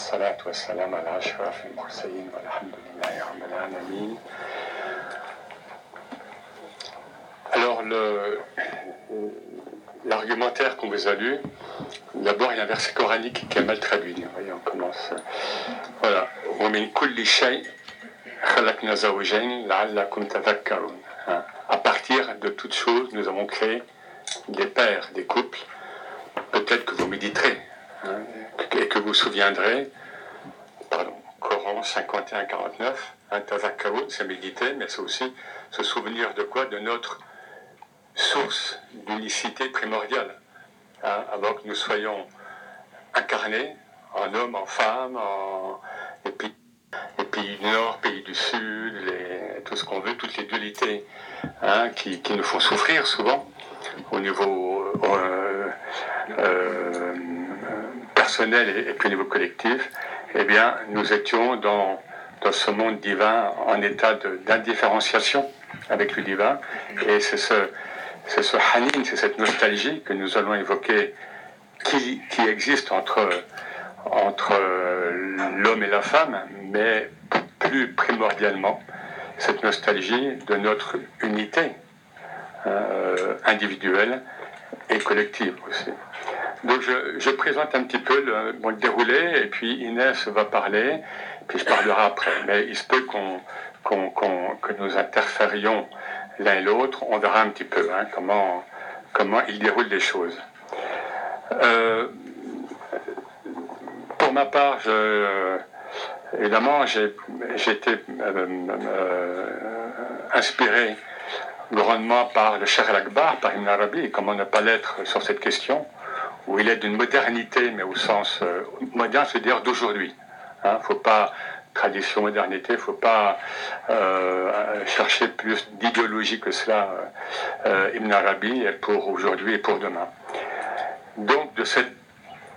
والصلاة والسلام على أشرف المرسلين والحمد لله رب العالمين Alors, le, l'argumentaire qu'on vous a lu, d'abord il y a un verset coranique qui est mal traduit. Vous voyez, on commence. Voilà. ومن كل شيء خلقنا زوجين لعلكم تذكرون. Hein. À partir de toutes choses, nous avons créé des pères, des couples. Peut-être que vous méditerez hein, et que vous souviendrez. Pardon, Coran 51-49. Hein, Tazakkarun, c'est méditer, mais c'est aussi se souvenir de quoi De notre source d'unicité primordiale. Hein, avant que nous soyons incarnés en homme, en femme, en, les pays du Nord, pays du Sud, tout ce qu'on veut, toutes les dualités hein, qui, qui, nous font souffrir souvent au niveau euh, euh, personnel et, puis au niveau collectif, eh bien, nous étions dans, dans ce monde divin en état d'indifférenciation avec le divin. Et c'est ce, c'est ce hanin, c'est cette nostalgie que nous allons évoquer qui, qui existe entre entre l'homme et la femme, mais plus primordialement cette nostalgie de notre unité euh, individuelle et collective aussi. Donc je, présente un petit peu le, déroulé et puis Inès va parler, puis je parlerai après. Mais il se peut qu'on, que nous interférions l'un et l'autre. On verra un petit peu hein, comment, il déroule les choses. Euh, pour ma part, évidemment, j'ai été euh, euh, inspiré grandement par le Cher al-Akbar, par Ibn Arabi, comment ne pas l'être sur cette question, où il est d'une modernité, mais au sens euh, moderne, c'est-à-dire d'aujourd'hui. Il hein, ne faut pas tradition, modernité, il ne faut pas euh, chercher plus d'idéologie que cela, euh, Ibn Arabi, pour aujourd'hui et pour demain. Donc, de cette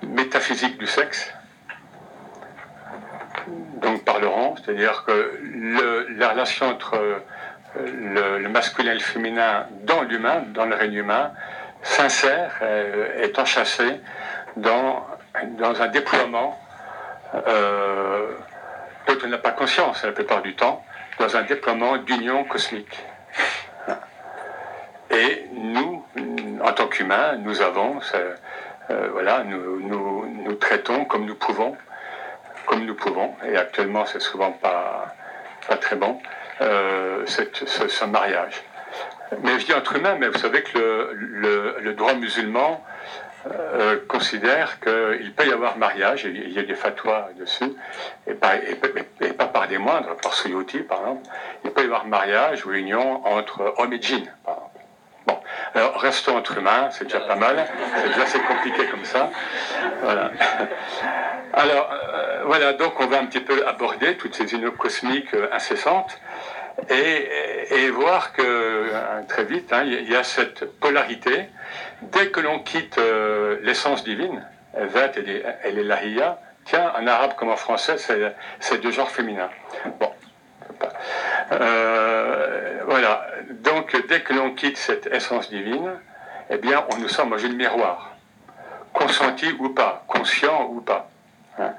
métaphysique du sexe, donc parleront, c'est-à-dire que la relation entre le, le, masculin et le féminin dans l'humain, dans le règne humain, s'insère, euh, est enchâssé dans, dans un déploiement euh, dont on n'a pas conscience la plupart du temps, dans un déploiement d'union cosmique. Et nous, en tant qu'humains, nous avons, euh, voilà, nous, traitons comme nous pouvons comme nous pouvons, et actuellement c'est souvent pas, très bon, euh, ce, mariage. Mais je dis entre humains, mais vous savez que le, droit musulman euh, considère qu'il peut y avoir mariage, il y a des fatwas dessus, et pas, par des moindres, par Suyuti par exemple, il peut y avoir mariage ou union entre homme et djinn. Bon, alors restons entre humains, c'est déjà pas mal, c'est déjà assez compliqué comme ça. Voilà. Alors, euh, voilà, donc on va un petit peu aborder toutes ces unions cosmiques euh, incessantes et, voir que euh, très vite, hein, il y a cette polarité. Dès que l'on quitte euh, l'essence divine, Vat et l'Elahiya, tiens, en arabe comme en français, c'est deux genres féminins. Bon. Euh, voilà. Donc, dès que l'on quitte cette essence divine, eh bien, on nous sommes dans une miroir. Consenti ou pas, conscient ou pas. Hein.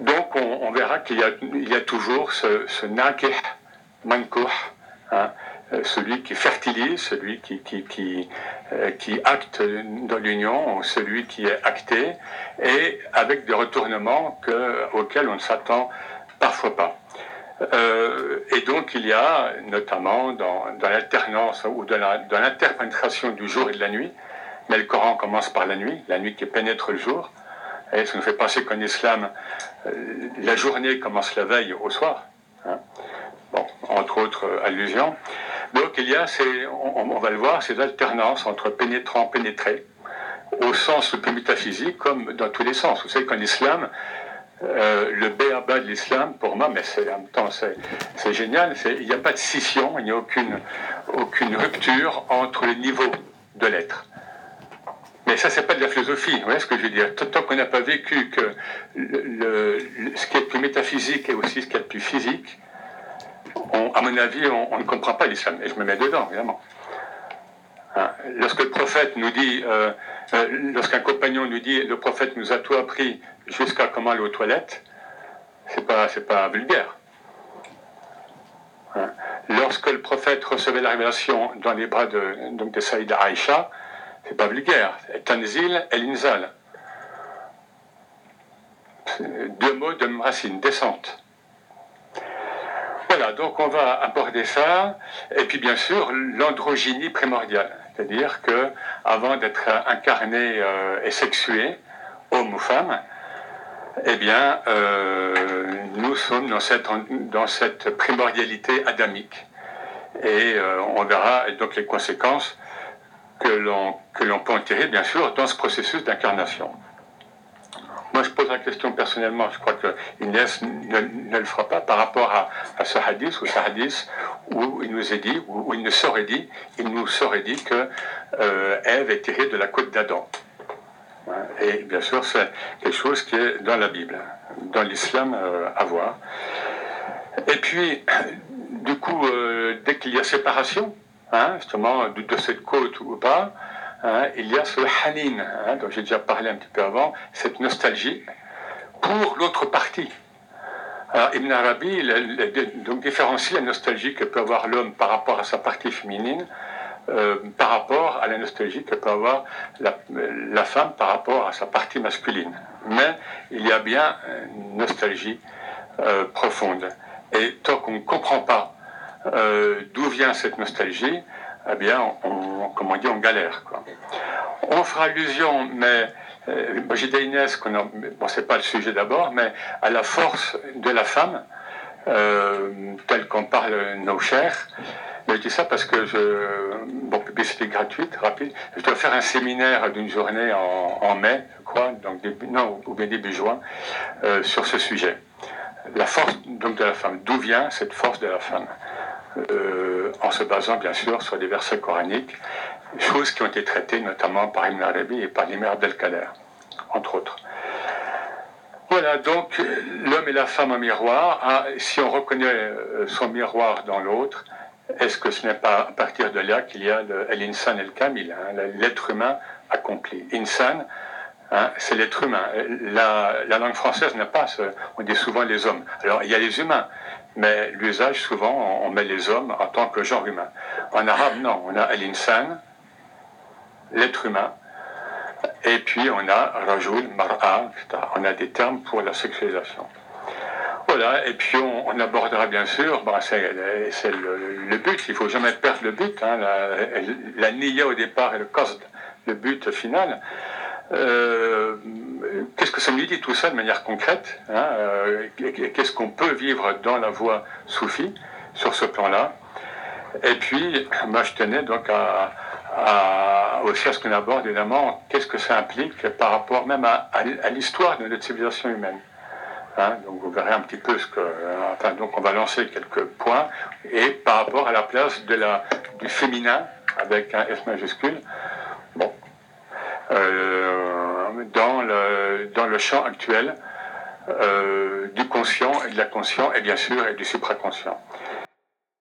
Donc, on, verra qu'il y, a toujours ce, ce mankuh, hein, celui qui fertilise, celui euh, qui acte dans l'union, celui qui est acté, et avec des retournements que, auxquels on ne s'attend parfois pas. Euh, et donc il y a notamment dans, dans l'alternance ou dans l'interpénétration du jour et de la nuit, mais le Coran commence par la nuit, la nuit qui pénètre le jour, et ça nous fait penser qu'en islam, euh, la journée commence la veille au soir, hein. bon, entre autres euh, allusions. Donc il y a, ces, on, va le voir, ces alternances entre pénétrant, pénétré, au sens le plus métaphysique comme dans tous les sens. Vous savez qu'en islam, euh, le béaba de l'islam, pour moi, mais c'est, en même temps, c'est, génial, il n'y a pas de scission, il n'y a aucune, aucune rupture entre les niveaux de l'être. Mais ça, c'est pas de la philosophie, vous voyez ce que je veux dire Tant qu'on n'a pas vécu ce qui est le plus métaphysique et aussi ce qui est le plus physique, à mon avis, on, ne comprend pas l'islam. Et je me mets dedans, évidemment. Hein Lorsque le prophète nous dit, euh, euh, lorsqu'un compagnon nous dit, le prophète nous a tout appris, jusqu'à comment aller aux toilettes, c'est pas, c'est pas vulgaire. Hein. Lorsque le prophète recevait la révélation dans les bras de, donc de Saïda Aïcha, c'est pas vulgaire. Tanzil et l'inzal. Deux mots de racine, descente. Voilà, donc on va aborder ça. Et puis bien sûr, l'androgynie primordiale. C'est-à-dire que avant d'être incarné euh, et sexué, homme ou femme, eh bien, euh, nous sommes dans cette, dans cette primordialité adamique. Et euh, on verra donc les conséquences que l'on peut en tirer, bien sûr, dans ce processus d'incarnation. Moi, je pose la question personnellement, je crois que ne, le fera pas par rapport à, ce hadith ou ce hadith où il nous est dit, où, il ne serait dit, il nous serait dit que euh, Ève est tirée de la côte d'Adam. Et bien sûr, c'est quelque chose qui est dans la Bible, dans l'islam euh, à voir. Et puis, du coup, euh, dès qu'il y a séparation, hein, justement, de, cette côte ou pas, hein, il y a ce hanin, hein, dont j'ai déjà parlé un petit peu avant, cette nostalgie pour l'autre partie. Alors, Ibn Arabi il, donc différencie la nostalgie que peut avoir l'homme par rapport à sa partie féminine euh, par rapport à la nostalgie que peut avoir la, femme par rapport à sa partie masculine. Mais il y a bien une nostalgie euh, profonde. Et tant qu'on ne comprend pas euh, d'où vient cette nostalgie, eh bien, on, comme on dit, on galère. Quoi. On fera allusion, mais j'ai dit Inès, qu'on bon, c'est pas le sujet d'abord, mais à la force de la femme, telle qu'on parle nos chers, je dis ça parce que je, bon, publicité gratuite, rapide, je dois faire un séminaire d'une journée en, mai, je crois, donc début, non, ou bien début juin, euh, sur ce sujet. La force donc de la femme. D'où vient cette force de la femme? Euh, En se basant bien sûr sur des versets coraniques, choses qui ont été traitées notamment par Ibn Arabi et par l'Imam Abdelkader, entre autres. Voilà, donc l'homme et la femme en miroir. Ah, si on reconnaît euh, son miroir dans l'autre, est-ce que ce n'est pas à partir de là qu'il y a l'insan et le kamil, hein, l'être humain accompli? Insan, hein, c'est l'être humain. La, langue française n'a pas ce, on dit souvent les hommes. Alors il y a les humains, mais l'usage souvent on met les hommes en tant que genre humain. En arabe non, on a l'insan, l'être humain, et puis on a rajul, mar'a, On a des termes pour la sexualisation. Voilà, et puis on, abordera bien sûr, c'est le, but, il ne faut jamais perdre le but, hein, la, niya au départ et le cost, le but final. Euh, qu'est-ce que ça nous dit tout ça de manière concrète hein, euh, Qu'est-ce qu'on peut vivre dans la voie soufie sur ce plan-là? Et puis, moi je tenais donc à, aussi à ce qu'on aborde évidemment, qu'est-ce que ça implique par rapport même à l'histoire de notre civilisation humaine. Hein, donc vous verrez un petit peu ce que. Euh, enfin, donc on va lancer quelques points. Et par rapport à la place de la, du féminin, avec un F majuscule, dans, le, dans le champ actuel euh, du conscient et de la conscient, et bien sûr, et du supraconscient.